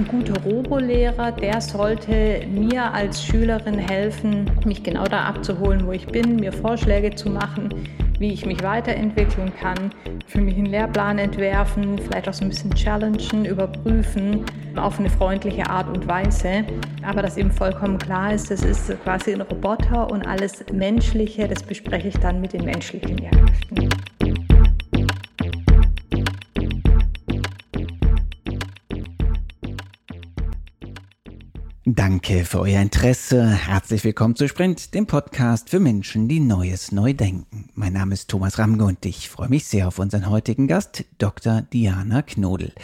ein guter Robolehrer, der sollte mir als Schülerin helfen, mich genau da abzuholen, wo ich bin, mir Vorschläge zu machen, wie ich mich weiterentwickeln kann, für mich einen Lehrplan entwerfen, vielleicht auch so ein bisschen challengen, überprüfen, auf eine freundliche Art und Weise. Aber dass eben vollkommen klar ist, das ist quasi ein Roboter und alles Menschliche, das bespreche ich dann mit den menschlichen Lehrkräften. Danke für euer Interesse. Herzlich willkommen zu Sprint, dem Podcast für Menschen, die Neues neu denken. Mein Name ist Thomas Ramge und ich freue mich sehr auf unseren heutigen Gast, Dr. Diana Knodel.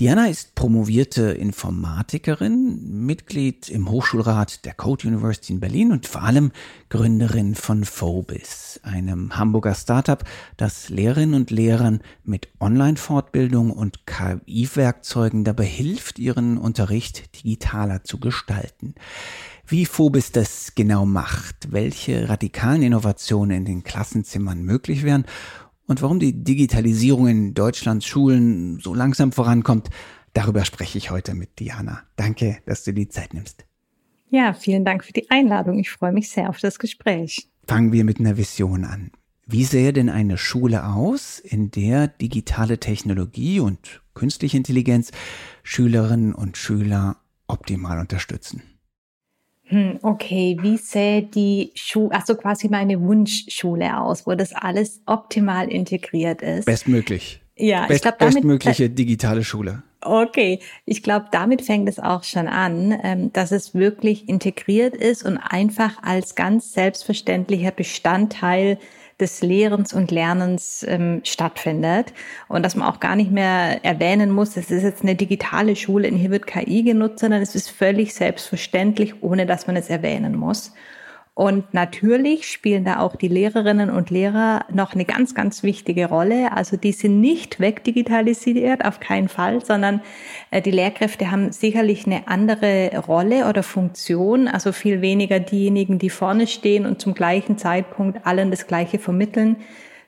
Diana ist promovierte Informatikerin, Mitglied im Hochschulrat der Code University in Berlin und vor allem Gründerin von Phobis, einem Hamburger Startup, das Lehrerinnen und Lehrern mit Online-Fortbildung und KI-Werkzeugen dabei hilft, ihren Unterricht digitaler zu gestalten. Wie Phobis das genau macht, welche radikalen Innovationen in den Klassenzimmern möglich wären und warum die Digitalisierung in Deutschlands Schulen so langsam vorankommt, darüber spreche ich heute mit Diana. Danke, dass du die Zeit nimmst. Ja, vielen Dank für die Einladung. Ich freue mich sehr auf das Gespräch. Fangen wir mit einer Vision an. Wie sähe denn eine Schule aus, in der digitale Technologie und künstliche Intelligenz Schülerinnen und Schüler optimal unterstützen? Hm, okay, wie sähe die Schule, also quasi meine Wunschschule aus, wo das alles optimal integriert ist? Bestmöglich. Ja, Best, ich glaube, bestmögliche digitale Schule. Okay, ich glaube, damit fängt es auch schon an, ähm, dass es wirklich integriert ist und einfach als ganz selbstverständlicher Bestandteil des Lehrens und Lernens ähm, stattfindet und dass man auch gar nicht mehr erwähnen muss, es ist jetzt eine digitale Schule und hier wird KI genutzt, sondern es ist völlig selbstverständlich, ohne dass man es erwähnen muss. Und natürlich spielen da auch die Lehrerinnen und Lehrer noch eine ganz, ganz wichtige Rolle. Also die sind nicht wegdigitalisiert, auf keinen Fall, sondern äh, die Lehrkräfte haben sicherlich eine andere Rolle oder Funktion. Also viel weniger diejenigen, die vorne stehen und zum gleichen Zeitpunkt allen das Gleiche vermitteln,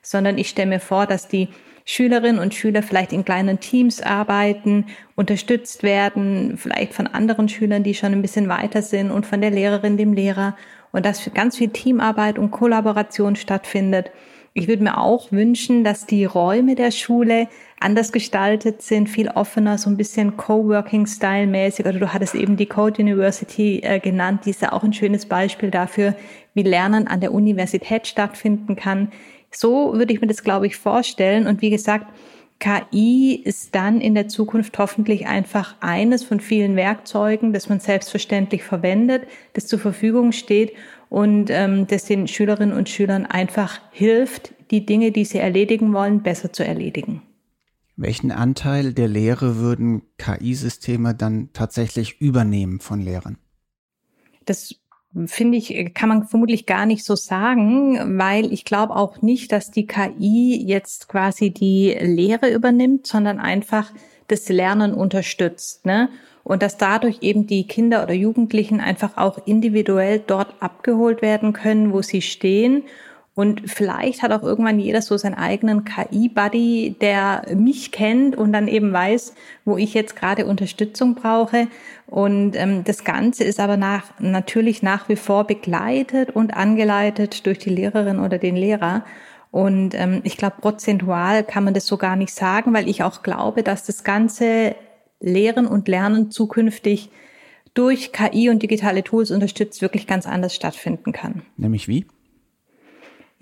sondern ich stelle mir vor, dass die Schülerinnen und Schüler vielleicht in kleinen Teams arbeiten, unterstützt werden, vielleicht von anderen Schülern, die schon ein bisschen weiter sind und von der Lehrerin, dem Lehrer und dass ganz viel Teamarbeit und Kollaboration stattfindet. Ich würde mir auch wünschen, dass die Räume der Schule anders gestaltet sind, viel offener, so ein bisschen Coworking-Style-mäßig. Oder du hattest eben die Code University äh, genannt, die ist ja auch ein schönes Beispiel dafür, wie Lernen an der Universität stattfinden kann. So würde ich mir das, glaube ich, vorstellen. Und wie gesagt, KI ist dann in der Zukunft hoffentlich einfach eines von vielen Werkzeugen, das man selbstverständlich verwendet, das zur Verfügung steht und ähm, das den Schülerinnen und Schülern einfach hilft, die Dinge, die sie erledigen wollen, besser zu erledigen. Welchen Anteil der Lehre würden KI-Systeme dann tatsächlich übernehmen von Lehrern? Das finde ich, kann man vermutlich gar nicht so sagen, weil ich glaube auch nicht, dass die KI jetzt quasi die Lehre übernimmt, sondern einfach das Lernen unterstützt. Ne? Und dass dadurch eben die Kinder oder Jugendlichen einfach auch individuell dort abgeholt werden können, wo sie stehen und vielleicht hat auch irgendwann jeder so seinen eigenen KI-Buddy, der mich kennt und dann eben weiß, wo ich jetzt gerade Unterstützung brauche. Und ähm, das Ganze ist aber nach, natürlich nach wie vor begleitet und angeleitet durch die Lehrerin oder den Lehrer. Und ähm, ich glaube, prozentual kann man das so gar nicht sagen, weil ich auch glaube, dass das ganze Lehren und Lernen zukünftig durch KI und digitale Tools unterstützt wirklich ganz anders stattfinden kann. Nämlich wie?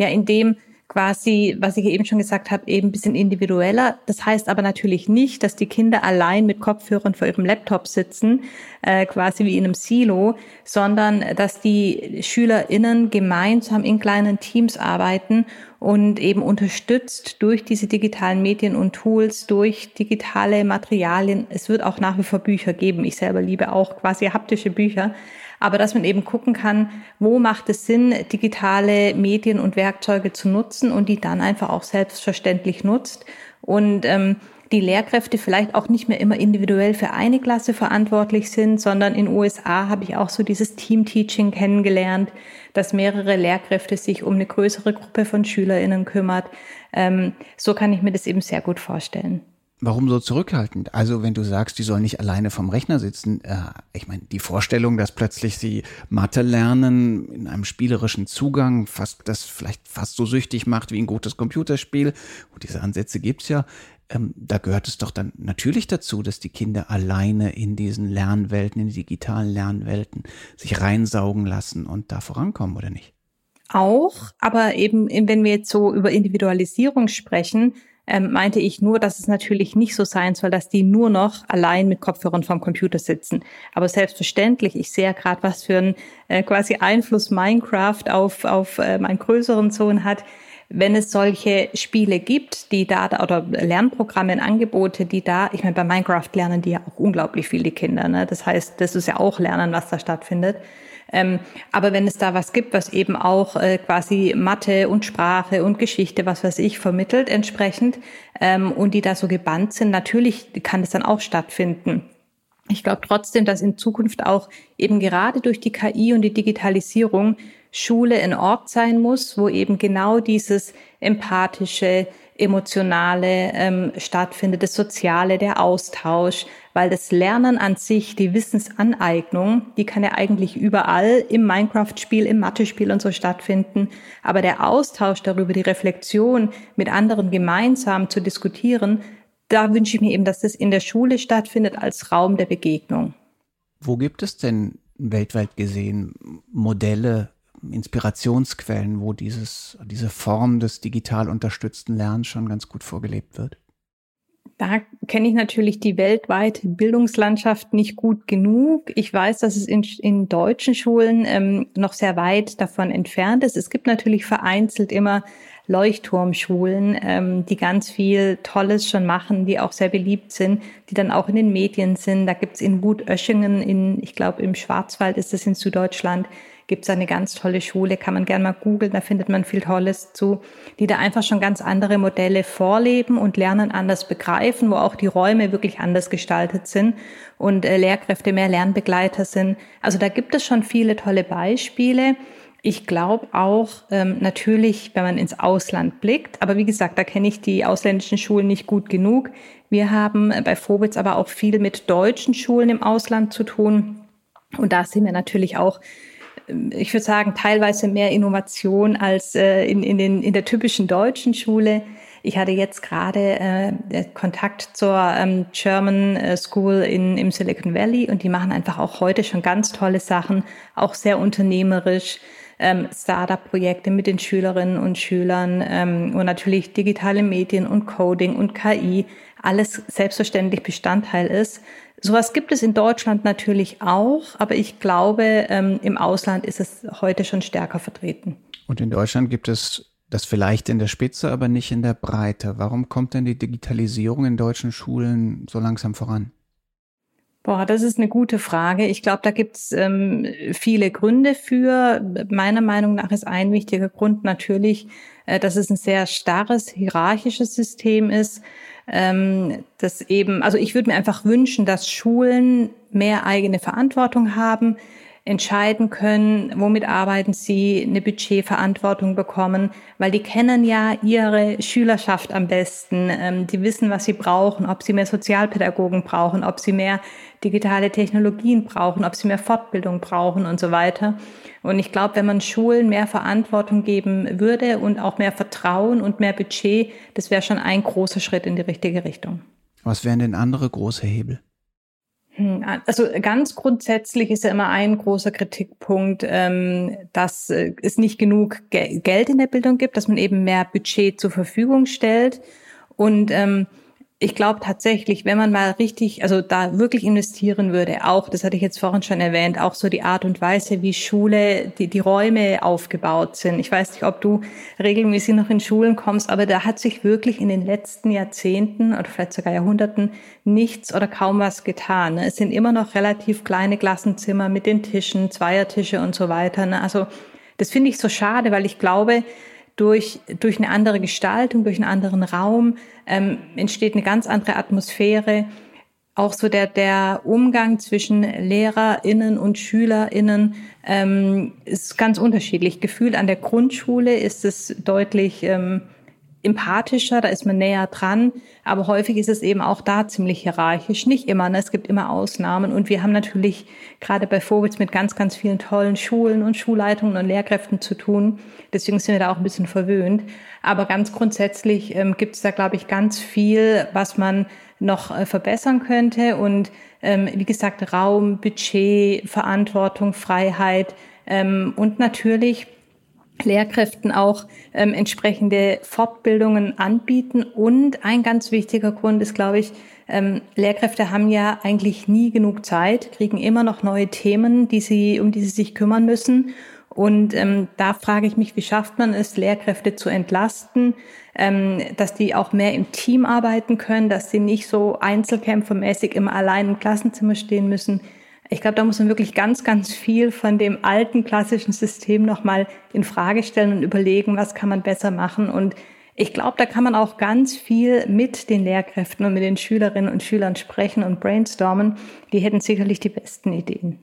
Ja in dem quasi, was ich eben schon gesagt habe, eben ein bisschen individueller. Das heißt aber natürlich nicht, dass die Kinder allein mit Kopfhörern vor ihrem Laptop sitzen, äh, quasi wie in einem Silo, sondern dass die SchülerInnen gemeinsam in kleinen Teams arbeiten und eben unterstützt durch diese digitalen Medien und Tools, durch digitale Materialien. Es wird auch nach wie vor Bücher geben. Ich selber liebe auch quasi haptische Bücher aber dass man eben gucken kann, wo macht es Sinn, digitale Medien und Werkzeuge zu nutzen und die dann einfach auch selbstverständlich nutzt und ähm, die Lehrkräfte vielleicht auch nicht mehr immer individuell für eine Klasse verantwortlich sind, sondern in USA habe ich auch so dieses Team-Teaching kennengelernt, dass mehrere Lehrkräfte sich um eine größere Gruppe von SchülerInnen kümmert. Ähm, so kann ich mir das eben sehr gut vorstellen. Warum so zurückhaltend? Also wenn du sagst, die sollen nicht alleine vom Rechner sitzen, äh, ich meine, die Vorstellung, dass plötzlich sie Mathe lernen in einem spielerischen Zugang, fast das vielleicht fast so süchtig macht wie ein gutes Computerspiel, und diese Ansätze gibt's ja, ähm, da gehört es doch dann natürlich dazu, dass die Kinder alleine in diesen Lernwelten, in die digitalen Lernwelten sich reinsaugen lassen und da vorankommen, oder nicht? Auch, aber eben, wenn wir jetzt so über Individualisierung sprechen, ähm, meinte ich nur, dass es natürlich nicht so sein soll, dass die nur noch allein mit Kopfhörern vom Computer sitzen. Aber selbstverständlich, ich sehe ja gerade, was für einen äh, quasi Einfluss Minecraft auf, auf äh, meinen größeren Sohn hat. Wenn es solche Spiele gibt, die da, oder Lernprogramme, Angebote, die da, ich meine, bei Minecraft lernen die ja auch unglaublich viel, die Kinder. Ne? Das heißt, das ist ja auch Lernen, was da stattfindet. Ähm, aber wenn es da was gibt, was eben auch äh, quasi Mathe und Sprache und Geschichte, was weiß ich, vermittelt entsprechend ähm, und die da so gebannt sind, natürlich kann es dann auch stattfinden. Ich glaube trotzdem, dass in Zukunft auch eben gerade durch die KI und die Digitalisierung Schule ein Ort sein muss, wo eben genau dieses empathische, emotionale ähm, stattfindet, das Soziale, der Austausch, weil das Lernen an sich, die Wissensaneignung, die kann ja eigentlich überall im Minecraft-Spiel, im Mathe-Spiel und so stattfinden. Aber der Austausch darüber, die Reflexion mit anderen gemeinsam zu diskutieren, da wünsche ich mir eben, dass das in der Schule stattfindet als Raum der Begegnung. Wo gibt es denn weltweit gesehen Modelle, Inspirationsquellen, wo dieses, diese Form des digital unterstützten Lernens schon ganz gut vorgelebt wird? Da kenne ich natürlich die weltweite Bildungslandschaft nicht gut genug. Ich weiß, dass es in, in deutschen Schulen ähm, noch sehr weit davon entfernt ist. Es gibt natürlich vereinzelt immer Leuchtturmschulen, ähm, die ganz viel Tolles schon machen, die auch sehr beliebt sind, die dann auch in den Medien sind. Da gibt's in Wutöschingen, in, ich glaube im Schwarzwald ist es in Süddeutschland, gibt es eine ganz tolle Schule, kann man gerne mal googeln, da findet man viel Tolles zu, die da einfach schon ganz andere Modelle vorleben und Lernen anders begreifen, wo auch die Räume wirklich anders gestaltet sind und äh, Lehrkräfte mehr Lernbegleiter sind. Also da gibt es schon viele tolle Beispiele. Ich glaube auch ähm, natürlich, wenn man ins Ausland blickt, aber wie gesagt, da kenne ich die ausländischen Schulen nicht gut genug. Wir haben bei Vobitz aber auch viel mit deutschen Schulen im Ausland zu tun. Und da sind wir natürlich auch ich würde sagen, teilweise mehr Innovation als äh, in, in, den, in der typischen deutschen Schule. Ich hatte jetzt gerade äh, Kontakt zur ähm, German äh, School in, im Silicon Valley und die machen einfach auch heute schon ganz tolle Sachen, auch sehr unternehmerisch. Ähm, Startup-Projekte mit den Schülerinnen und Schülern ähm, und natürlich digitale Medien und Coding und KI, alles selbstverständlich Bestandteil ist. Sowas gibt es in Deutschland natürlich auch, aber ich glaube, ähm, im Ausland ist es heute schon stärker vertreten. Und in Deutschland gibt es das vielleicht in der Spitze, aber nicht in der Breite. Warum kommt denn die Digitalisierung in deutschen Schulen so langsam voran? Boah, das ist eine gute Frage. Ich glaube, da gibt's ähm, viele Gründe für. Meiner Meinung nach ist ein wichtiger Grund natürlich, äh, dass es ein sehr starres hierarchisches System ist ähm, das eben, also ich würde mir einfach wünschen, dass Schulen mehr eigene Verantwortung haben, entscheiden können, womit arbeiten sie, eine Budgetverantwortung bekommen, weil die kennen ja ihre Schülerschaft am besten. Ähm, die wissen, was sie brauchen, ob sie mehr Sozialpädagogen brauchen, ob sie mehr digitale Technologien brauchen, ob sie mehr Fortbildung brauchen und so weiter. Und ich glaube, wenn man Schulen mehr Verantwortung geben würde und auch mehr Vertrauen und mehr Budget, das wäre schon ein großer Schritt in die richtige Richtung. Was wären denn andere große Hebel? Hm, also ganz grundsätzlich ist ja immer ein großer Kritikpunkt, ähm, dass äh, es nicht genug Geld in der Bildung gibt, dass man eben mehr Budget zur Verfügung stellt. Und ähm, ich glaube tatsächlich, wenn man mal richtig, also da wirklich investieren würde, auch, das hatte ich jetzt vorhin schon erwähnt, auch so die Art und Weise, wie Schule, die, die Räume aufgebaut sind. Ich weiß nicht, ob du regelmäßig noch in Schulen kommst, aber da hat sich wirklich in den letzten Jahrzehnten oder vielleicht sogar Jahrhunderten nichts oder kaum was getan. Ne? Es sind immer noch relativ kleine Klassenzimmer mit den Tischen, Zweiertische und so weiter. Ne? Also das finde ich so schade, weil ich glaube, durch, durch eine andere Gestaltung, durch einen anderen Raum ähm, entsteht eine ganz andere Atmosphäre. Auch so der, der Umgang zwischen LehrerInnen und SchülerInnen ähm, ist ganz unterschiedlich. Gefühlt an der Grundschule ist es deutlich ähm, empathischer, da ist man näher dran, aber häufig ist es eben auch da ziemlich hierarchisch. Nicht immer, ne? es gibt immer Ausnahmen und wir haben natürlich gerade bei Vorwitz mit ganz, ganz vielen tollen Schulen und Schulleitungen und Lehrkräften zu tun. Deswegen sind wir da auch ein bisschen verwöhnt. Aber ganz grundsätzlich ähm, gibt es da, glaube ich, ganz viel, was man noch äh, verbessern könnte und ähm, wie gesagt, Raum, Budget, Verantwortung, Freiheit ähm, und natürlich Lehrkräften auch ähm, entsprechende Fortbildungen anbieten. Und ein ganz wichtiger Grund ist, glaube ich, ähm, Lehrkräfte haben ja eigentlich nie genug Zeit, kriegen immer noch neue Themen, die sie, um die sie sich kümmern müssen. Und ähm, da frage ich mich, wie schafft man es, Lehrkräfte zu entlasten, ähm, dass die auch mehr im Team arbeiten können, dass sie nicht so einzelkämpfermäßig immer allein im Klassenzimmer stehen müssen. Ich glaube, da muss man wirklich ganz, ganz viel von dem alten klassischen System nochmal in Frage stellen und überlegen, was kann man besser machen. Und ich glaube, da kann man auch ganz viel mit den Lehrkräften und mit den Schülerinnen und Schülern sprechen und brainstormen. Die hätten sicherlich die besten Ideen.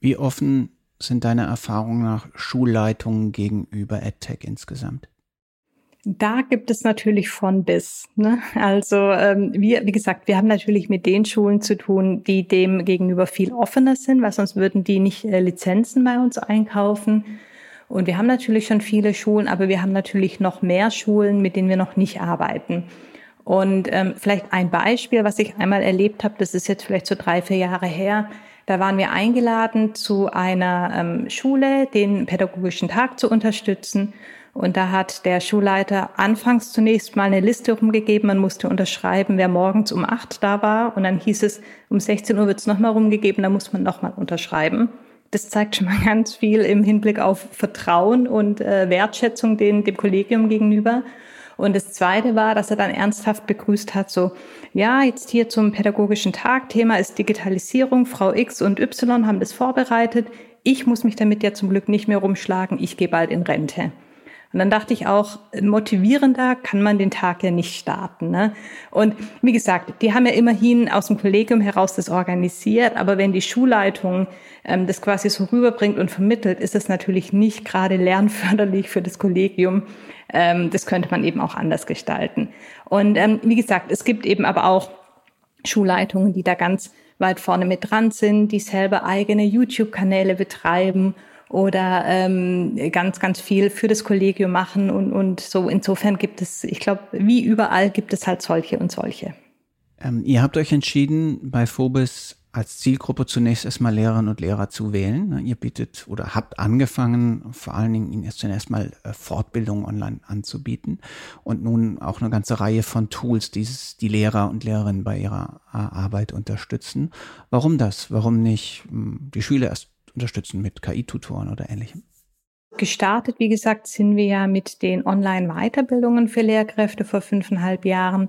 Wie offen sind deine Erfahrungen nach Schulleitungen gegenüber EdTech insgesamt? Da gibt es natürlich von bis. Ne? Also ähm, wir, wie gesagt, wir haben natürlich mit den Schulen zu tun, die dem gegenüber viel offener sind, weil sonst würden die nicht äh, Lizenzen bei uns einkaufen. Und wir haben natürlich schon viele Schulen, aber wir haben natürlich noch mehr Schulen, mit denen wir noch nicht arbeiten. Und ähm, vielleicht ein Beispiel, was ich einmal erlebt habe, das ist jetzt vielleicht so drei, vier Jahre her. Da waren wir eingeladen, zu einer ähm, Schule den pädagogischen Tag zu unterstützen. Und da hat der Schulleiter anfangs zunächst mal eine Liste rumgegeben. Man musste unterschreiben, wer morgens um acht da war. Und dann hieß es, um 16 Uhr wird es nochmal rumgegeben, da muss man nochmal unterschreiben. Das zeigt schon mal ganz viel im Hinblick auf Vertrauen und äh, Wertschätzung den, dem Kollegium gegenüber. Und das Zweite war, dass er dann ernsthaft begrüßt hat, so, ja, jetzt hier zum pädagogischen Tag, Thema ist Digitalisierung, Frau X und Y haben das vorbereitet. Ich muss mich damit ja zum Glück nicht mehr rumschlagen, ich gehe bald in Rente. Und dann dachte ich auch, motivierender kann man den Tag ja nicht starten. Ne? Und wie gesagt, die haben ja immerhin aus dem Kollegium heraus das organisiert, aber wenn die Schulleitung ähm, das quasi so rüberbringt und vermittelt, ist es natürlich nicht gerade lernförderlich für das Kollegium. Ähm, das könnte man eben auch anders gestalten. Und ähm, wie gesagt, es gibt eben aber auch Schulleitungen, die da ganz weit vorne mit dran sind, die selber eigene YouTube-Kanäle betreiben oder ähm, ganz, ganz viel für das Kollegium machen und, und so. Insofern gibt es, ich glaube, wie überall gibt es halt solche und solche. Ähm, ihr habt euch entschieden, bei Phobis als Zielgruppe zunächst erstmal Lehrerinnen und Lehrer zu wählen. Ne, ihr bietet oder habt angefangen, vor allen Dingen ihnen erst zunächst mal äh, Fortbildungen online anzubieten und nun auch eine ganze Reihe von Tools, die die Lehrer und Lehrerinnen bei ihrer äh, Arbeit unterstützen. Warum das? Warum nicht hm, die Schüler erst unterstützen mit KI-Tutoren oder ähnlichem? Gestartet, wie gesagt, sind wir ja mit den Online-Weiterbildungen für Lehrkräfte vor fünfeinhalb Jahren.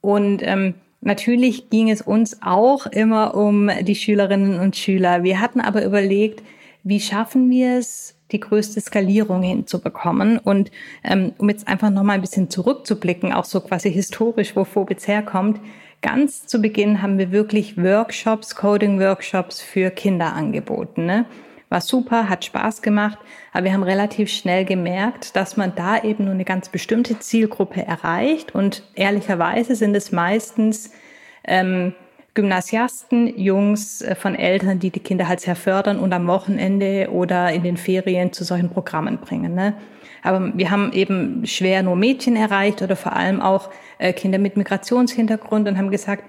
Und ähm, natürlich ging es uns auch immer um die Schülerinnen und Schüler. Wir hatten aber überlegt, wie schaffen wir es, die größte Skalierung hinzubekommen. Und ähm, um jetzt einfach nochmal ein bisschen zurückzublicken, auch so quasi historisch, wo Phobitz herkommt, ganz zu Beginn haben wir wirklich Workshops, Coding-Workshops für Kinder angeboten. Ne? War super, hat Spaß gemacht, aber wir haben relativ schnell gemerkt, dass man da eben nur eine ganz bestimmte Zielgruppe erreicht und ehrlicherweise sind es meistens ähm, Gymnasiasten, Jungs äh, von Eltern, die die Kinder halt sehr fördern und am Wochenende oder in den Ferien zu solchen Programmen bringen. Ne? Aber wir haben eben schwer nur Mädchen erreicht oder vor allem auch äh, Kinder mit Migrationshintergrund und haben gesagt,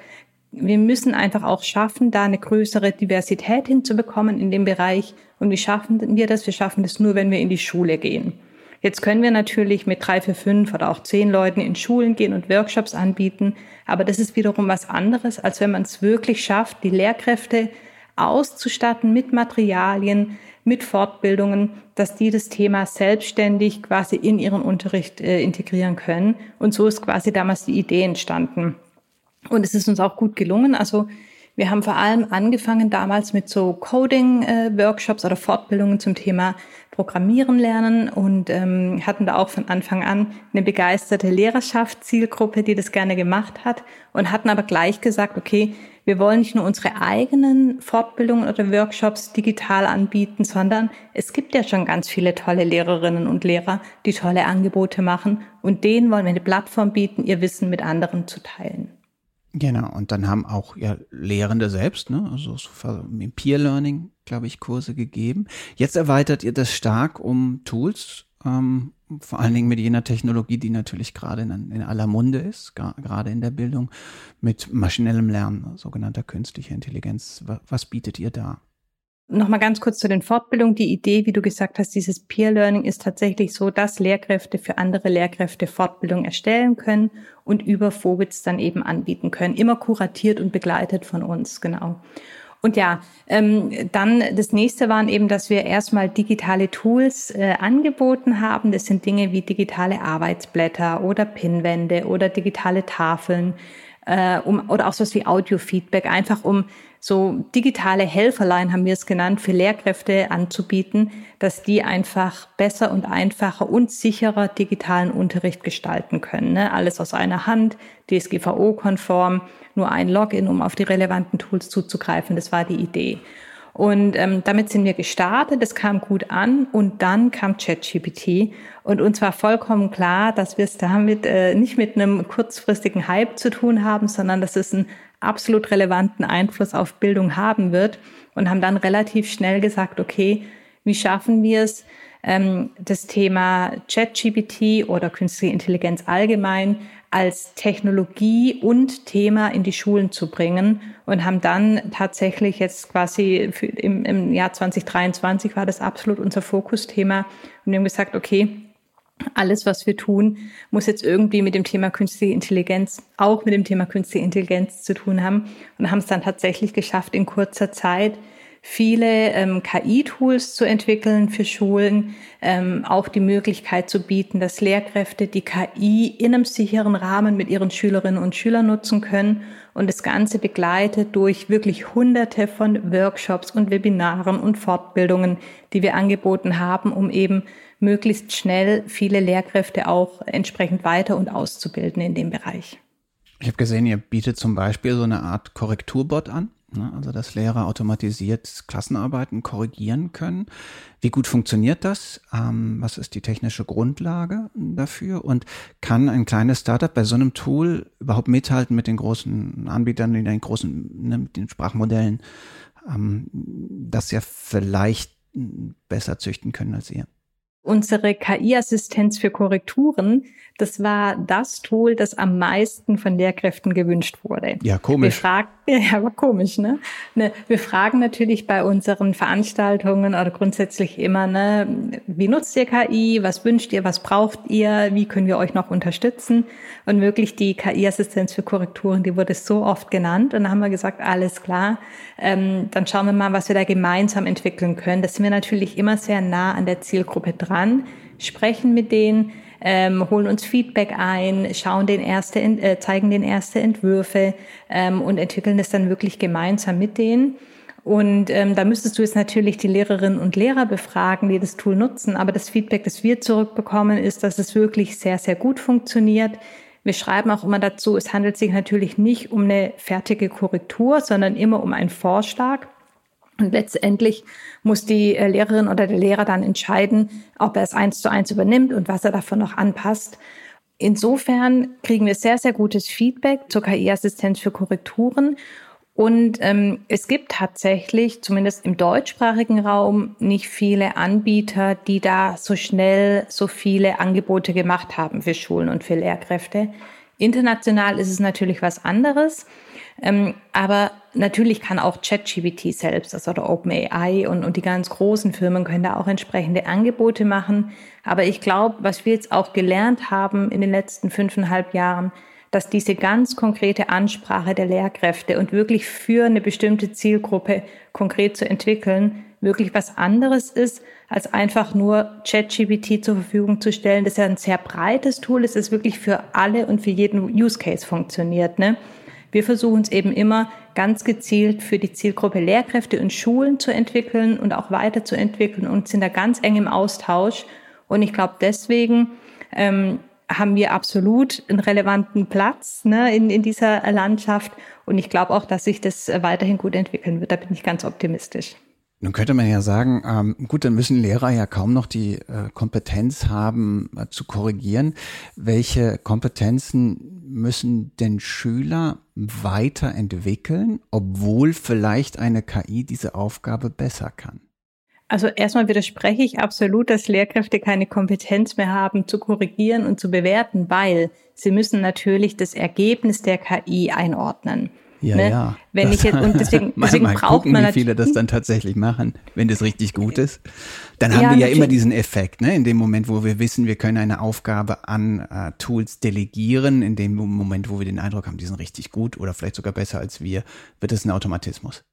wir müssen einfach auch schaffen, da eine größere Diversität hinzubekommen in dem Bereich. Und wie schaffen wir das? Wir schaffen das nur, wenn wir in die Schule gehen. Jetzt können wir natürlich mit drei, vier, fünf oder auch zehn Leuten in Schulen gehen und Workshops anbieten. Aber das ist wiederum was anderes, als wenn man es wirklich schafft, die Lehrkräfte auszustatten mit Materialien, mit Fortbildungen, dass die das Thema selbstständig quasi in ihren Unterricht äh, integrieren können. Und so ist quasi damals die Idee entstanden. Und es ist uns auch gut gelungen. Also wir haben vor allem angefangen damals mit so Coding-Workshops äh, oder Fortbildungen zum Thema Programmieren lernen und ähm, hatten da auch von Anfang an eine begeisterte Lehrerschaft, Zielgruppe, die das gerne gemacht hat und hatten aber gleich gesagt, okay, wir wollen nicht nur unsere eigenen Fortbildungen oder Workshops digital anbieten, sondern es gibt ja schon ganz viele tolle Lehrerinnen und Lehrer, die tolle Angebote machen und denen wollen wir eine Plattform bieten, ihr Wissen mit anderen zu teilen. Genau, und dann haben auch ja Lehrende selbst, ne, also im Peer Learning, glaube ich, Kurse gegeben. Jetzt erweitert ihr das stark um Tools, ähm, vor allen Dingen mit jener Technologie, die natürlich gerade in, in aller Munde ist, gerade in der Bildung, mit maschinellem Lernen, sogenannter künstlicher Intelligenz. Was, bietet ihr da? Nochmal ganz kurz zu den Fortbildungen. Die Idee, wie du gesagt hast, dieses Peer Learning ist tatsächlich so, dass Lehrkräfte für andere Lehrkräfte Fortbildung erstellen können und über Vobits dann eben anbieten können. Immer kuratiert und begleitet von uns, genau. Und ja, ähm, dann das nächste waren eben, dass wir erstmal digitale Tools äh, angeboten haben. Das sind Dinge wie digitale Arbeitsblätter oder Pinwände oder digitale Tafeln äh, um, oder auch sowas wie Audio-Feedback, einfach um so digitale Helferlein, haben wir es genannt, für Lehrkräfte anzubieten, dass die einfach besser und einfacher und sicherer digitalen Unterricht gestalten können. Ne? Alles aus einer Hand, DSGVO-konform, nur ein Login, um auf die relevanten Tools zuzugreifen. Das war die Idee. Und ähm, damit sind wir gestartet, das kam gut an. Und dann kam ChatGPT und uns war vollkommen klar, dass wir es damit äh, nicht mit einem kurzfristigen Hype zu tun haben, sondern dass es einen absolut relevanten Einfluss auf Bildung haben wird. Und haben dann relativ schnell gesagt, okay, wie schaffen wir es, ähm, das Thema ChatGPT oder künstliche Intelligenz allgemein als Technologie und Thema in die Schulen zu bringen und haben dann tatsächlich jetzt quasi für, im, im Jahr 2023 war das absolut unser Fokusthema. Und haben gesagt, okay, alles, was wir tun, muss jetzt irgendwie mit dem Thema künstliche Intelligenz, auch mit dem Thema künstliche Intelligenz zu tun haben. Und haben es dann tatsächlich geschafft, in kurzer Zeit viele ähm, KI-Tools zu entwickeln für Schulen, ähm, auch die Möglichkeit zu bieten, dass Lehrkräfte die KI in einem sicheren Rahmen mit ihren Schülerinnen und Schülern nutzen können und das Ganze begleitet durch wirklich hunderte von Workshops und Webinaren und Fortbildungen, die wir angeboten haben, um eben möglichst schnell viele Lehrkräfte auch entsprechend weiter und auszubilden in dem Bereich. Ich habe gesehen, ihr bietet zum Beispiel so eine Art Korrekturbot an. Ne? Also dass Lehrer automatisiert Klassenarbeiten korrigieren können. Wie gut funktioniert das? Ähm, was ist die technische Grundlage dafür? Und kann ein kleines Startup bei so einem Tool überhaupt mithalten mit den großen Anbietern, den großen, ne, mit den Sprachmodellen, ähm, das ja vielleicht besser züchten können als ihr? Unsere KI-Assistenz für Korrekturen, das war das Tool, das am meisten von Lehrkräften gewünscht wurde. Ja, komisch. Wir fragen, ja, aber komisch, ne? ne? Wir fragen natürlich bei unseren Veranstaltungen oder grundsätzlich immer, ne, wie nutzt ihr KI? Was wünscht ihr? Was braucht ihr? Wie können wir euch noch unterstützen? Und wirklich die KI-Assistenz für Korrekturen, die wurde so oft genannt. Und dann haben wir gesagt, alles klar, ähm, dann schauen wir mal, was wir da gemeinsam entwickeln können. Das sind wir natürlich immer sehr nah an der Zielgruppe dran, sprechen mit denen, ähm, holen uns Feedback ein, schauen den erste, äh, zeigen den erste Entwürfe ähm, und entwickeln das dann wirklich gemeinsam mit denen. Und ähm, da müsstest du jetzt natürlich die Lehrerinnen und Lehrer befragen, die das Tool nutzen. Aber das Feedback, das wir zurückbekommen, ist, dass es wirklich sehr, sehr gut funktioniert. Wir schreiben auch immer dazu, es handelt sich natürlich nicht um eine fertige Korrektur, sondern immer um einen Vorschlag. Und letztendlich muss die äh, Lehrerin oder der Lehrer dann entscheiden, ob er es eins zu eins übernimmt und was er davon noch anpasst. Insofern kriegen wir sehr, sehr gutes Feedback zur KI-Assistenz für Korrekturen. Und ähm, es gibt tatsächlich, zumindest im deutschsprachigen Raum, nicht viele Anbieter, die da so schnell so viele Angebote gemacht haben für Schulen und für Lehrkräfte. International ist es natürlich was anderes. Ähm, aber natürlich kann auch ChatGPT selbst, also oder OpenAI und, und die ganz großen Firmen können da auch entsprechende Angebote machen. Aber ich glaube, was wir jetzt auch gelernt haben in den letzten fünfeinhalb Jahren, dass diese ganz konkrete Ansprache der Lehrkräfte und wirklich für eine bestimmte Zielgruppe konkret zu entwickeln, wirklich was anderes ist, als einfach nur ChatGPT zur Verfügung zu stellen. Das ist ja ein sehr breites Tool, es ist wirklich für alle und für jeden Use Case funktioniert. Ne? Wir versuchen es eben immer ganz gezielt für die Zielgruppe Lehrkräfte und Schulen zu entwickeln und auch weiterzuentwickeln und sind da ganz eng im Austausch. Und ich glaube, deswegen ähm, haben wir absolut einen relevanten Platz ne, in, in dieser Landschaft. Und ich glaube auch, dass sich das weiterhin gut entwickeln wird. Da bin ich ganz optimistisch. Nun könnte man ja sagen, ähm, gut, dann müssen Lehrer ja kaum noch die äh, Kompetenz haben, äh, zu korrigieren. Welche Kompetenzen müssen denn Schüler weiterentwickeln, obwohl vielleicht eine KI diese Aufgabe besser kann? Also erstmal widerspreche ich absolut, dass Lehrkräfte keine Kompetenz mehr haben, zu korrigieren und zu bewerten, weil sie müssen natürlich das Ergebnis der KI einordnen. Ja, ne? ja. Wenn das, ich jetzt, und deswegen, deswegen mal braucht gucken, man wie viele das dann tatsächlich machen, wenn das richtig gut ist. Dann haben ja, wir ja immer diesen Effekt, ne? In dem Moment, wo wir wissen, wir können eine Aufgabe an äh, Tools delegieren, in dem Moment, wo wir den Eindruck haben, die sind richtig gut oder vielleicht sogar besser als wir, wird es ein Automatismus.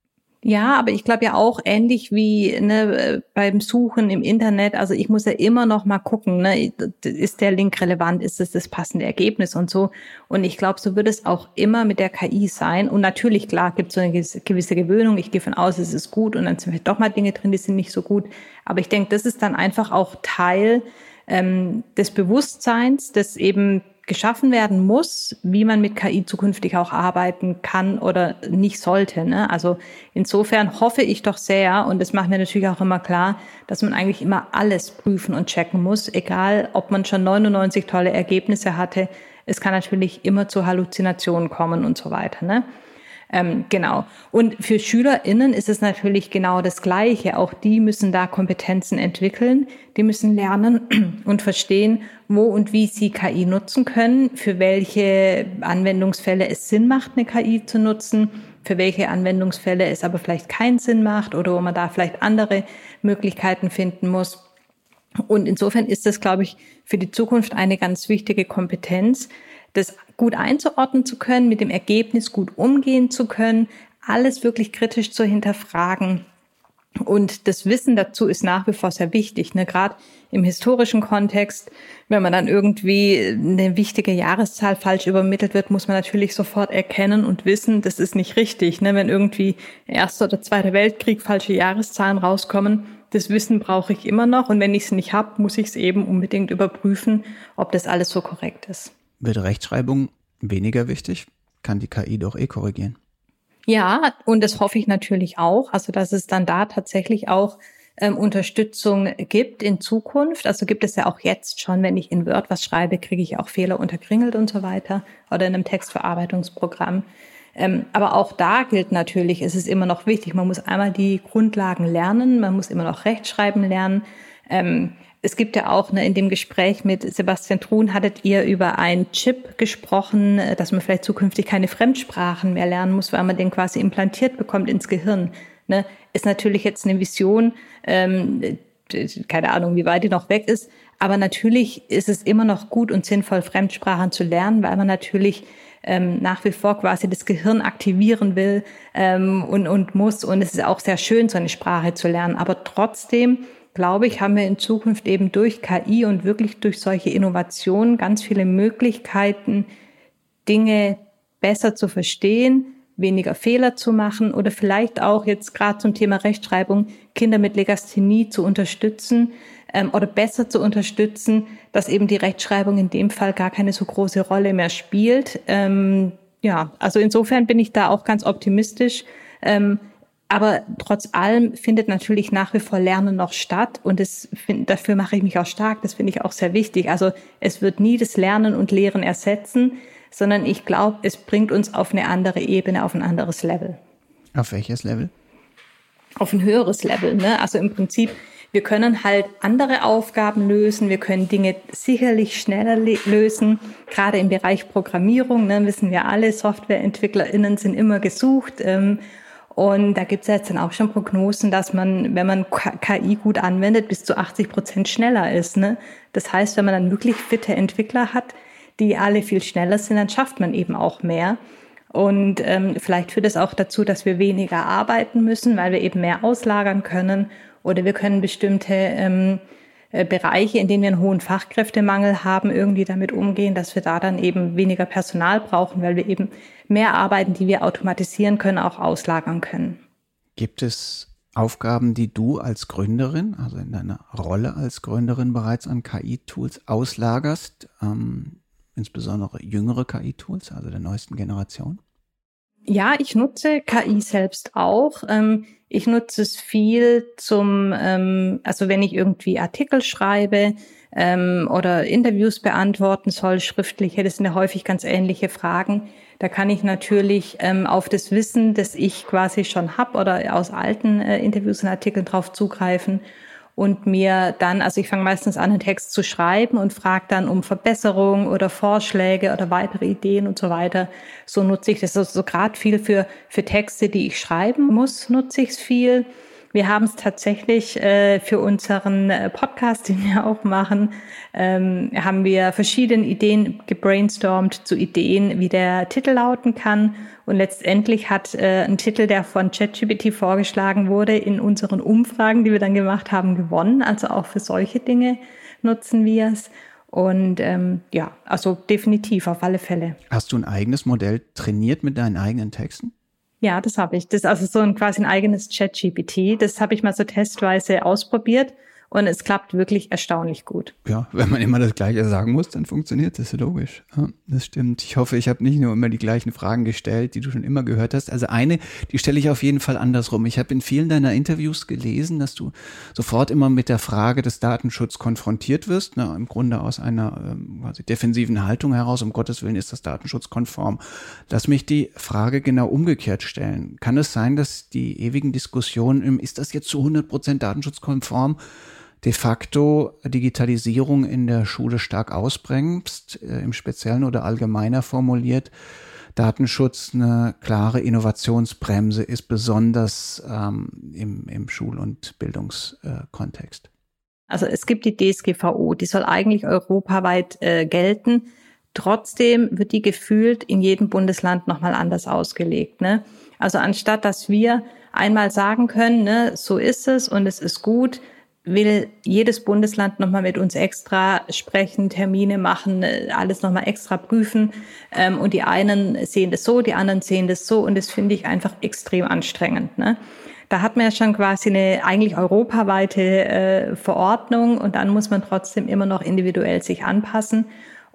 Ja, aber ich glaube ja auch ähnlich wie ne, beim Suchen im Internet. Also ich muss ja immer noch mal gucken, ne, ist der Link relevant, ist es das passende Ergebnis und so. Und ich glaube, so wird es auch immer mit der KI sein. Und natürlich, klar, gibt es so eine gewisse Gewöhnung. Ich gehe von aus, es ist gut und dann sind vielleicht doch mal Dinge drin, die sind nicht so gut. Aber ich denke, das ist dann einfach auch Teil ähm, des Bewusstseins, des eben geschaffen werden muss, wie man mit KI zukünftig auch arbeiten kann oder nicht sollte. Ne? Also insofern hoffe ich doch sehr, und das macht mir natürlich auch immer klar, dass man eigentlich immer alles prüfen und checken muss, egal ob man schon 99 tolle Ergebnisse hatte. Es kann natürlich immer zu Halluzinationen kommen und so weiter. Ne? Ähm, genau. Und für SchülerInnen ist es natürlich genau das Gleiche. Auch die müssen da Kompetenzen entwickeln. Die müssen lernen und verstehen, wo und wie sie KI nutzen können, für welche Anwendungsfälle es Sinn macht, eine KI zu nutzen, für welche Anwendungsfälle es aber vielleicht keinen Sinn macht oder wo man da vielleicht andere Möglichkeiten finden muss. Und insofern ist das, glaube ich, für die Zukunft eine ganz wichtige Kompetenz, das gut einzuordnen zu können, mit dem Ergebnis gut umgehen zu können, alles wirklich kritisch zu hinterfragen. Und das Wissen dazu ist nach wie vor sehr wichtig, ne? gerade im historischen Kontext. Wenn man dann irgendwie eine wichtige Jahreszahl falsch übermittelt wird, muss man natürlich sofort erkennen und wissen, das ist nicht richtig. Ne? Wenn irgendwie Erster oder Zweiter Weltkrieg falsche Jahreszahlen rauskommen, das Wissen brauche ich immer noch. Und wenn ich es nicht habe, muss ich es eben unbedingt überprüfen, ob das alles so korrekt ist. Wird Rechtschreibung weniger wichtig? Kann die KI doch eh korrigieren. Ja, und das hoffe ich natürlich auch. Also, dass es dann da tatsächlich auch ähm, Unterstützung gibt in Zukunft. Also gibt es ja auch jetzt schon, wenn ich in Word was schreibe, kriege ich auch Fehler unterkringelt und so weiter oder in einem Textverarbeitungsprogramm. Ähm, aber auch da gilt natürlich, es ist immer noch wichtig, man muss einmal die Grundlagen lernen, man muss immer noch Rechtschreiben lernen. Ähm, es gibt ja auch ne, in dem Gespräch mit Sebastian Truhn hattet ihr über einen Chip gesprochen, äh, dass man vielleicht zukünftig keine Fremdsprachen mehr lernen muss, weil man den quasi implantiert bekommt ins Gehirn. Ne? Ist natürlich jetzt eine Vision, ähm, keine Ahnung, wie weit die noch weg ist, aber natürlich ist es immer noch gut und sinnvoll, Fremdsprachen zu lernen, weil man natürlich ähm, nach wie vor quasi das Gehirn aktivieren will ähm, und, und muss. Und es ist auch sehr schön, so eine Sprache zu lernen. Aber trotzdem glaube ich, haben wir in Zukunft eben durch KI und wirklich durch solche Innovationen ganz viele Möglichkeiten, Dinge besser zu verstehen, weniger Fehler zu machen oder vielleicht auch jetzt gerade zum Thema Rechtschreibung Kinder mit Legasthenie zu unterstützen ähm, oder besser zu unterstützen, dass eben die Rechtschreibung in dem Fall gar keine so große Rolle mehr spielt. Ähm, ja, also insofern bin ich da auch ganz optimistisch. Ähm, aber trotz allem findet natürlich nach wie vor Lernen noch statt und das find, dafür mache ich mich auch stark. Das finde ich auch sehr wichtig. Also es wird nie das Lernen und Lehren ersetzen, sondern ich glaube, es bringt uns auf eine andere Ebene, auf ein anderes Level. Auf welches Level? Auf ein höheres Level. Ne? Also im Prinzip, wir können halt andere Aufgaben lösen, wir können Dinge sicherlich schneller lösen. Gerade im Bereich Programmierung ne, wissen wir alle, SoftwareentwicklerInnen sind immer gesucht. Ähm, und da gibt es jetzt dann auch schon Prognosen, dass man, wenn man KI gut anwendet, bis zu 80 Prozent schneller ist. Ne? Das heißt, wenn man dann wirklich fitte Entwickler hat, die alle viel schneller sind, dann schafft man eben auch mehr. Und ähm, vielleicht führt es auch dazu, dass wir weniger arbeiten müssen, weil wir eben mehr auslagern können. Oder wir können bestimmte ähm, äh, Bereiche, in denen wir einen hohen Fachkräftemangel haben, irgendwie damit umgehen, dass wir da dann eben weniger Personal brauchen, weil wir eben mehr Arbeiten, die wir automatisieren können, auch auslagern können. Gibt es Aufgaben, die du als Gründerin, also in deiner Rolle als Gründerin bereits an KI-Tools auslagerst, ähm, insbesondere jüngere KI-Tools, also der neuesten Generation? Ja, ich nutze KI selbst auch. Ähm, ich nutze es viel zum, ähm, also wenn ich irgendwie Artikel schreibe ähm, oder Interviews beantworten soll, schriftliche, das sind ja häufig ganz ähnliche Fragen. Da kann ich natürlich ähm, auf das Wissen, das ich quasi schon hab oder aus alten äh, Interviews und Artikeln drauf zugreifen und mir dann, also ich fange meistens an, einen Text zu schreiben und frage dann um Verbesserungen oder Vorschläge oder weitere Ideen und so weiter. So nutze ich das. Also so gerade viel für, für Texte, die ich schreiben muss, nutze ich es viel. Wir haben es tatsächlich äh, für unseren äh, Podcast, den wir auch machen, ähm, haben wir verschiedene Ideen gebrainstormt zu Ideen, wie der Titel lauten kann. Und letztendlich hat äh, ein Titel, der von ChatGPT vorgeschlagen wurde, in unseren Umfragen, die wir dann gemacht haben, gewonnen. Also auch für solche Dinge nutzen wir es. Und ähm, ja, also definitiv auf alle Fälle. Hast du ein eigenes Modell trainiert mit deinen eigenen Texten? Ja, das habe ich. Das ist also so ein quasi ein eigenes Chat-GPT. Das habe ich mal so testweise ausprobiert und es klappt wirklich erstaunlich gut. Ja, wenn man immer das Gleiche sagen muss, dann funktioniert das logisch. Ja, das stimmt. Ich hoffe, ich habe nicht nur immer die gleichen Fragen gestellt, die du schon immer gehört hast. Also eine, die stelle ich auf jeden Fall andersrum. Ich habe in vielen deiner Interviews gelesen, dass du sofort immer mit der Frage des Datenschutzes konfrontiert wirst. Na, Im Grunde aus einer ähm, quasi defensiven Haltung heraus. Um Gottes Willen ist das datenschutzkonform. Lass mich die Frage genau umgekehrt stellen. Kann es sein, dass die ewigen Diskussionen, ist das jetzt zu 100 Prozent datenschutzkonform? De facto Digitalisierung in der Schule stark ausbremst, äh, im Speziellen oder allgemeiner formuliert. Datenschutz eine klare Innovationsbremse ist, besonders ähm, im, im Schul- und Bildungskontext. also es gibt die DSGVO, die soll eigentlich europaweit äh, gelten. Trotzdem wird die gefühlt in jedem Bundesland nochmal anders ausgelegt. Ne? Also anstatt dass wir einmal sagen können, ne, so ist es und es ist gut, will jedes Bundesland nochmal mit uns extra sprechen, Termine machen, alles nochmal extra prüfen. Ähm, und die einen sehen das so, die anderen sehen das so. Und das finde ich einfach extrem anstrengend. Ne? Da hat man ja schon quasi eine eigentlich europaweite äh, Verordnung und dann muss man trotzdem immer noch individuell sich anpassen.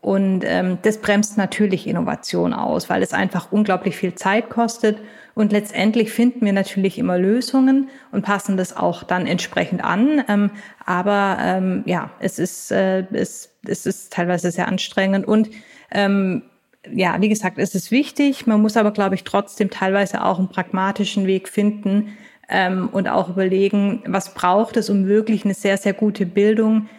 Und ähm, das bremst natürlich Innovation aus, weil es einfach unglaublich viel Zeit kostet und letztendlich finden wir natürlich immer Lösungen und passen das auch dann entsprechend an. Ähm, aber ähm, ja, es ist, äh, es, es ist teilweise sehr anstrengend und ähm, ja, wie gesagt, es ist wichtig. Man muss aber, glaube ich, trotzdem teilweise auch einen pragmatischen Weg finden ähm, und auch überlegen, was braucht es, um wirklich eine sehr, sehr gute Bildung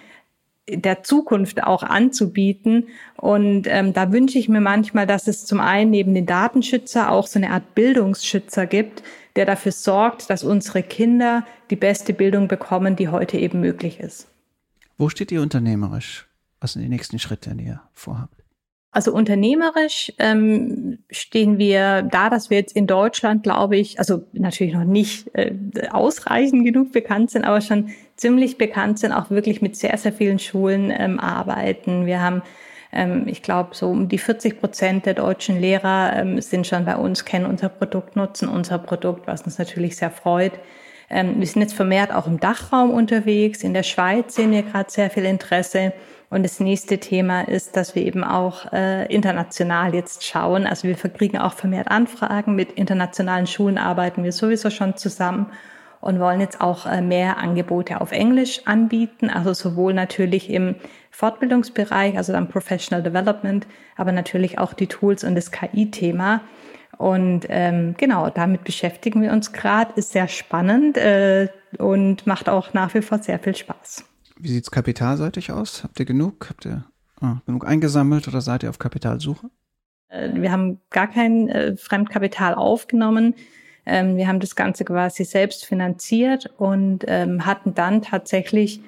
der Zukunft auch anzubieten. Und ähm, da wünsche ich mir manchmal, dass es zum einen neben den Datenschützer auch so eine Art Bildungsschützer gibt, der dafür sorgt, dass unsere Kinder die beste Bildung bekommen, die heute eben möglich ist. Wo steht ihr unternehmerisch? Was sind die nächsten Schritte, die ihr vorhabt? Also unternehmerisch ähm, stehen wir da, dass wir jetzt in Deutschland, glaube ich, also natürlich noch nicht äh, ausreichend genug bekannt sind, aber schon ziemlich bekannt sind, auch wirklich mit sehr, sehr vielen Schulen ähm, arbeiten. Wir haben, ähm, ich glaube, so um die 40 Prozent der deutschen Lehrer ähm, sind schon bei uns, kennen unser Produkt, nutzen unser Produkt, was uns natürlich sehr freut. Ähm, wir sind jetzt vermehrt auch im Dachraum unterwegs. In der Schweiz sehen wir gerade sehr viel Interesse. Und das nächste Thema ist, dass wir eben auch äh, international jetzt schauen. Also wir kriegen auch vermehrt Anfragen. Mit internationalen Schulen arbeiten wir sowieso schon zusammen und wollen jetzt auch äh, mehr Angebote auf Englisch anbieten. Also sowohl natürlich im Fortbildungsbereich, also dann Professional Development, aber natürlich auch die Tools und das KI-Thema. Und ähm, genau, damit beschäftigen wir uns gerade, ist sehr spannend äh, und macht auch nach wie vor sehr viel Spaß. Wie sieht es kapitalseitig aus? Habt ihr genug? Habt ihr ah, genug eingesammelt oder seid ihr auf Kapitalsuche? Äh, wir haben gar kein äh, Fremdkapital aufgenommen. Ähm, wir haben das Ganze quasi selbst finanziert und ähm, hatten dann tatsächlich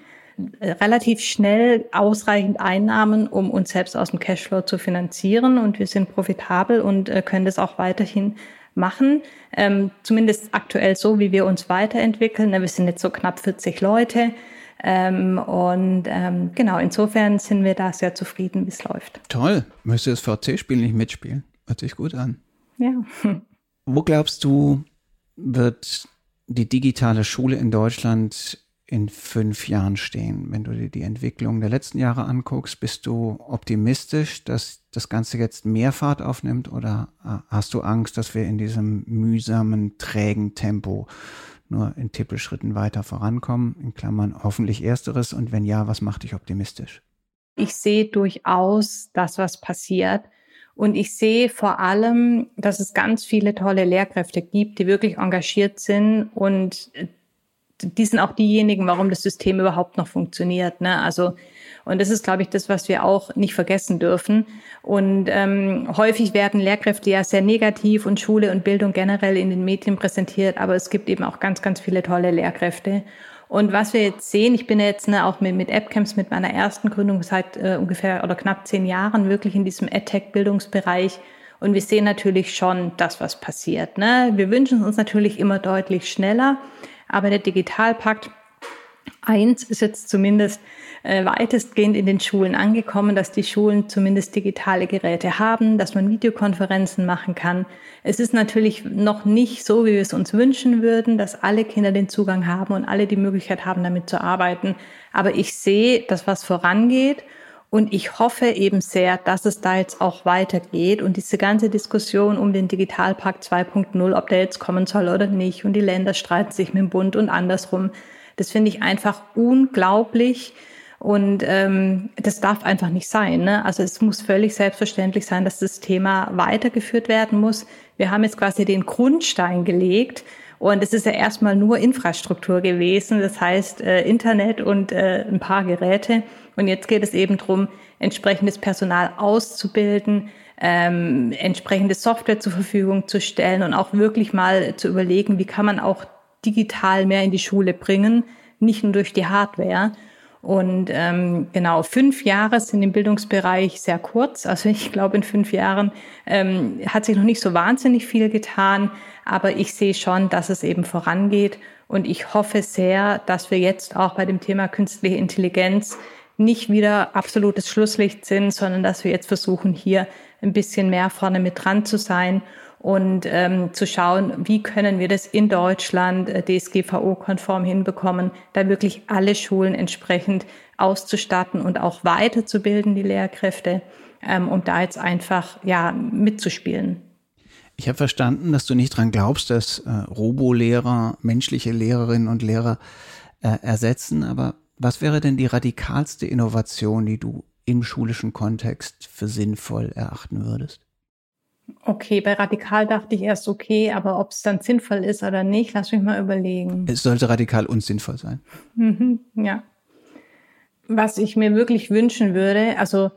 äh, relativ schnell ausreichend Einnahmen, um uns selbst aus dem Cashflow zu finanzieren. Und wir sind profitabel und äh, können das auch weiterhin machen. Ähm, zumindest aktuell so, wie wir uns weiterentwickeln. Wir sind jetzt so knapp 40 Leute. Ähm, und ähm, genau, insofern sind wir da sehr zufrieden, wie es läuft. Toll. Du das VC-Spiel nicht mitspielen? Hört sich gut an. Ja. Wo glaubst du, wird die digitale Schule in Deutschland in fünf Jahren stehen? Wenn du dir die Entwicklung der letzten Jahre anguckst, bist du optimistisch, dass das Ganze jetzt mehr Fahrt aufnimmt oder äh, hast du Angst, dass wir in diesem mühsamen, trägen Tempo nur in Tippelschritten weiter vorankommen? In Klammern hoffentlich ersteres und wenn ja, was macht dich optimistisch? Ich sehe durchaus das, was passiert. Und ich sehe vor allem, dass es ganz viele tolle Lehrkräfte gibt, die wirklich engagiert sind und die sind auch diejenigen, warum das System überhaupt noch funktioniert. Ne? Also und das ist, glaube ich, das, was wir auch nicht vergessen dürfen. Und ähm, häufig werden Lehrkräfte ja sehr negativ und Schule und Bildung generell in den Medien präsentiert, aber es gibt eben auch ganz, ganz viele tolle Lehrkräfte. Und was wir jetzt sehen, ich bin jetzt ne, auch mit, mit AppCamps, mit meiner ersten Gründung seit äh, ungefähr oder knapp zehn Jahren wirklich in diesem EdTech-Bildungsbereich. Und wir sehen natürlich schon das, was passiert. Ne? Wir wünschen uns natürlich immer deutlich schneller, aber der Digitalpakt 1 ist jetzt zumindest äh, weitestgehend in den Schulen angekommen, dass die Schulen zumindest digitale Geräte haben, dass man Videokonferenzen machen kann. Es ist natürlich noch nicht so, wie wir es uns wünschen würden, dass alle Kinder den Zugang haben und alle die Möglichkeit haben, damit zu arbeiten. Aber ich sehe, dass was vorangeht. Und ich hoffe eben sehr, dass es da jetzt auch weitergeht und diese ganze Diskussion um den Digitalpakt 2.0, ob der jetzt kommen soll oder nicht, und die Länder streiten sich mit dem Bund und andersrum. Das finde ich einfach unglaublich, und ähm, das darf einfach nicht sein. Ne? Also es muss völlig selbstverständlich sein, dass das Thema weitergeführt werden muss. Wir haben jetzt quasi den Grundstein gelegt. Und es ist ja erstmal nur Infrastruktur gewesen, das heißt äh, Internet und äh, ein paar Geräte. Und jetzt geht es eben darum, entsprechendes Personal auszubilden, ähm, entsprechende Software zur Verfügung zu stellen und auch wirklich mal zu überlegen, wie kann man auch digital mehr in die Schule bringen, nicht nur durch die Hardware. Und ähm, genau, fünf Jahre sind im Bildungsbereich sehr kurz. Also ich glaube, in fünf Jahren ähm, hat sich noch nicht so wahnsinnig viel getan, aber ich sehe schon, dass es eben vorangeht. Und ich hoffe sehr, dass wir jetzt auch bei dem Thema künstliche Intelligenz nicht wieder absolutes Schlusslicht sind, sondern dass wir jetzt versuchen, hier ein bisschen mehr vorne mit dran zu sein und ähm, zu schauen, wie können wir das in Deutschland äh, DSGVO-konform hinbekommen, da wirklich alle Schulen entsprechend auszustatten und auch weiterzubilden, die Lehrkräfte, ähm, um da jetzt einfach ja mitzuspielen. Ich habe verstanden, dass du nicht dran glaubst, dass äh, Robolehrer menschliche Lehrerinnen und Lehrer äh, ersetzen, aber was wäre denn die radikalste Innovation, die du im schulischen Kontext für sinnvoll erachten würdest? Okay, bei radikal dachte ich erst okay, aber ob es dann sinnvoll ist oder nicht, lass mich mal überlegen. Es sollte radikal unsinnvoll sein. Mhm, ja. Was ich mir wirklich wünschen würde, also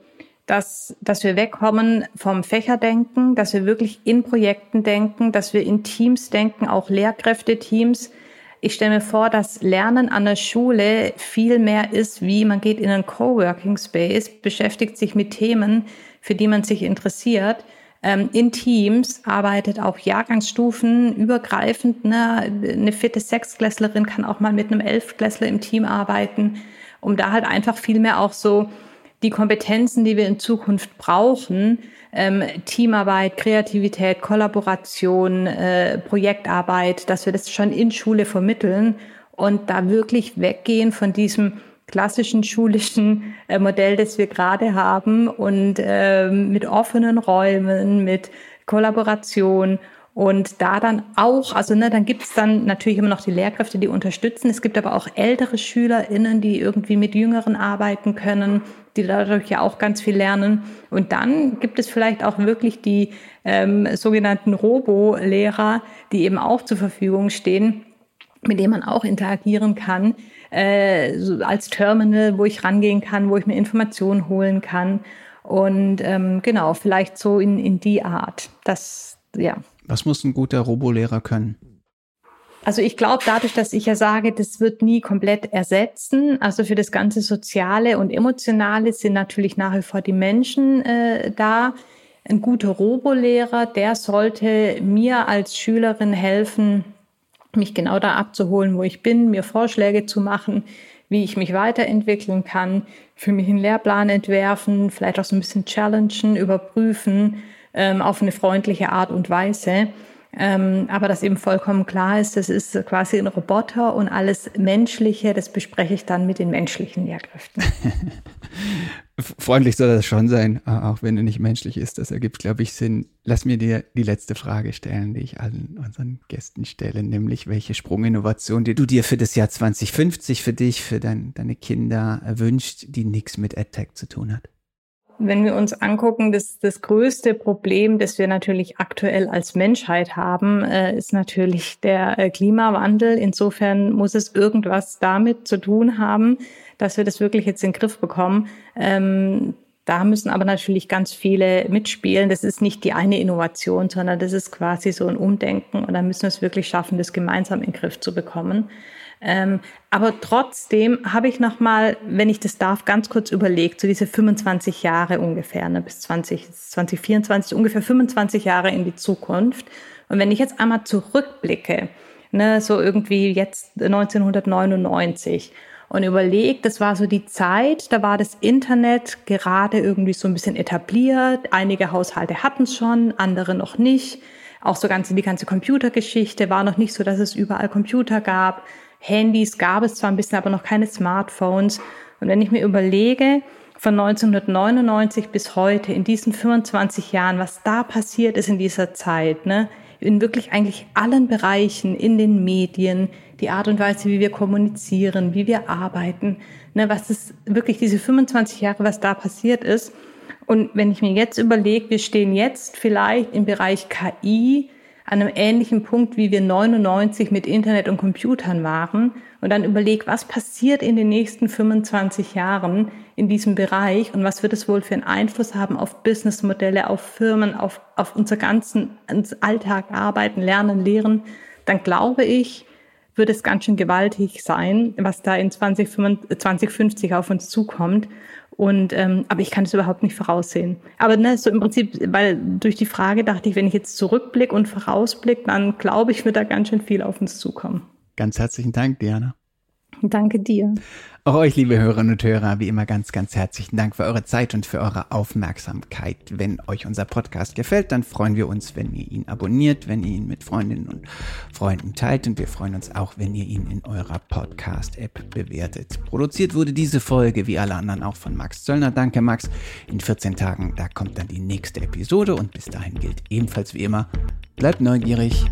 dass, dass wir wegkommen vom Fächerdenken, dass wir wirklich in Projekten denken, dass wir in Teams denken, auch Lehrkräfteteams. Ich stelle mir vor, dass Lernen an der Schule viel mehr ist, wie man geht in einen Coworking Space, beschäftigt sich mit Themen, für die man sich interessiert in Teams arbeitet auch Jahrgangsstufen übergreifend. Ne? Eine fitte Sechsklässlerin kann auch mal mit einem Elfklässler im Team arbeiten, um da halt einfach viel mehr auch so die Kompetenzen, die wir in Zukunft brauchen, ähm, Teamarbeit, Kreativität, Kollaboration, äh, Projektarbeit, dass wir das schon in Schule vermitteln und da wirklich weggehen von diesem klassischen schulischen äh, Modell, das wir gerade haben und äh, mit offenen Räumen, mit Kollaboration und da dann auch, also ne, dann gibt es dann natürlich immer noch die Lehrkräfte, die unterstützen. Es gibt aber auch ältere SchülerInnen, die irgendwie mit Jüngeren arbeiten können, die dadurch ja auch ganz viel lernen. Und dann gibt es vielleicht auch wirklich die ähm, sogenannten Robo-Lehrer, die eben auch zur Verfügung stehen, mit denen man auch interagieren kann äh, so als Terminal, wo ich rangehen kann, wo ich mir Informationen holen kann. Und ähm, genau, vielleicht so in, in die Art. Das, ja. Was muss ein guter Robolehrer können? Also ich glaube, dadurch, dass ich ja sage, das wird nie komplett ersetzen, also für das ganze Soziale und Emotionale sind natürlich nach wie vor die Menschen äh, da. Ein guter Robolehrer, der sollte mir als Schülerin helfen, mich genau da abzuholen, wo ich bin, mir Vorschläge zu machen, wie ich mich weiterentwickeln kann, für mich einen Lehrplan entwerfen, vielleicht auch so ein bisschen challengen, überprüfen, ähm, auf eine freundliche Art und Weise. Ähm, aber dass eben vollkommen klar ist, das ist quasi ein Roboter und alles Menschliche, das bespreche ich dann mit den menschlichen Lehrkräften. Freundlich soll das schon sein, auch wenn er nicht menschlich ist. Das ergibt, glaube ich, Sinn. Lass mir dir die letzte Frage stellen, die ich allen unseren Gästen stelle, nämlich welche Sprunginnovation, die du dir für das Jahr 2050 für dich, für dein, deine Kinder wünscht, die nichts mit EdTech zu tun hat. Wenn wir uns angucken, das, das größte Problem, das wir natürlich aktuell als Menschheit haben, äh, ist natürlich der äh, Klimawandel. Insofern muss es irgendwas damit zu tun haben, dass wir das wirklich jetzt in den Griff bekommen. Ähm, da müssen aber natürlich ganz viele mitspielen. Das ist nicht die eine Innovation, sondern das ist quasi so ein Umdenken. Und da müssen wir es wirklich schaffen, das gemeinsam in den Griff zu bekommen. Ähm, aber trotzdem habe ich noch mal, wenn ich das darf, ganz kurz überlegt, so diese 25 Jahre ungefähr, ne, bis 20, 2024, ungefähr 25 Jahre in die Zukunft. Und wenn ich jetzt einmal zurückblicke, ne, so irgendwie jetzt 1999 und überlegt, das war so die Zeit, da war das Internet gerade irgendwie so ein bisschen etabliert. Einige Haushalte hatten es schon, andere noch nicht. Auch so ganze, die ganze Computergeschichte war noch nicht so, dass es überall Computer gab. Handys gab es zwar ein bisschen, aber noch keine Smartphones. Und wenn ich mir überlege, von 1999 bis heute, in diesen 25 Jahren, was da passiert ist in dieser Zeit, ne? in wirklich eigentlich allen Bereichen, in den Medien, die Art und Weise, wie wir kommunizieren, wie wir arbeiten, ne? was ist wirklich diese 25 Jahre, was da passiert ist. Und wenn ich mir jetzt überlege, wir stehen jetzt vielleicht im Bereich KI, an einem ähnlichen Punkt, wie wir 99 mit Internet und Computern waren und dann überleg, was passiert in den nächsten 25 Jahren in diesem Bereich und was wird es wohl für einen Einfluss haben auf Businessmodelle, auf Firmen, auf, auf unser ganzen Alltag, Arbeiten, Lernen, Lehren, dann glaube ich, wird es ganz schön gewaltig sein, was da in 2050 auf uns zukommt. Und ähm, aber ich kann es überhaupt nicht voraussehen. Aber ne, so im Prinzip, weil durch die Frage dachte ich, wenn ich jetzt zurückblicke und vorausblicke, dann glaube ich, wird da ganz schön viel auf uns zukommen. Ganz herzlichen Dank, Diana. Danke dir. Auch euch, liebe Hörerinnen und Hörer, wie immer ganz, ganz herzlichen Dank für eure Zeit und für eure Aufmerksamkeit. Wenn euch unser Podcast gefällt, dann freuen wir uns, wenn ihr ihn abonniert, wenn ihr ihn mit Freundinnen und Freunden teilt und wir freuen uns auch, wenn ihr ihn in eurer Podcast-App bewertet. Produziert wurde diese Folge wie alle anderen auch von Max Zöllner. Danke, Max. In 14 Tagen, da kommt dann die nächste Episode und bis dahin gilt ebenfalls wie immer, bleibt neugierig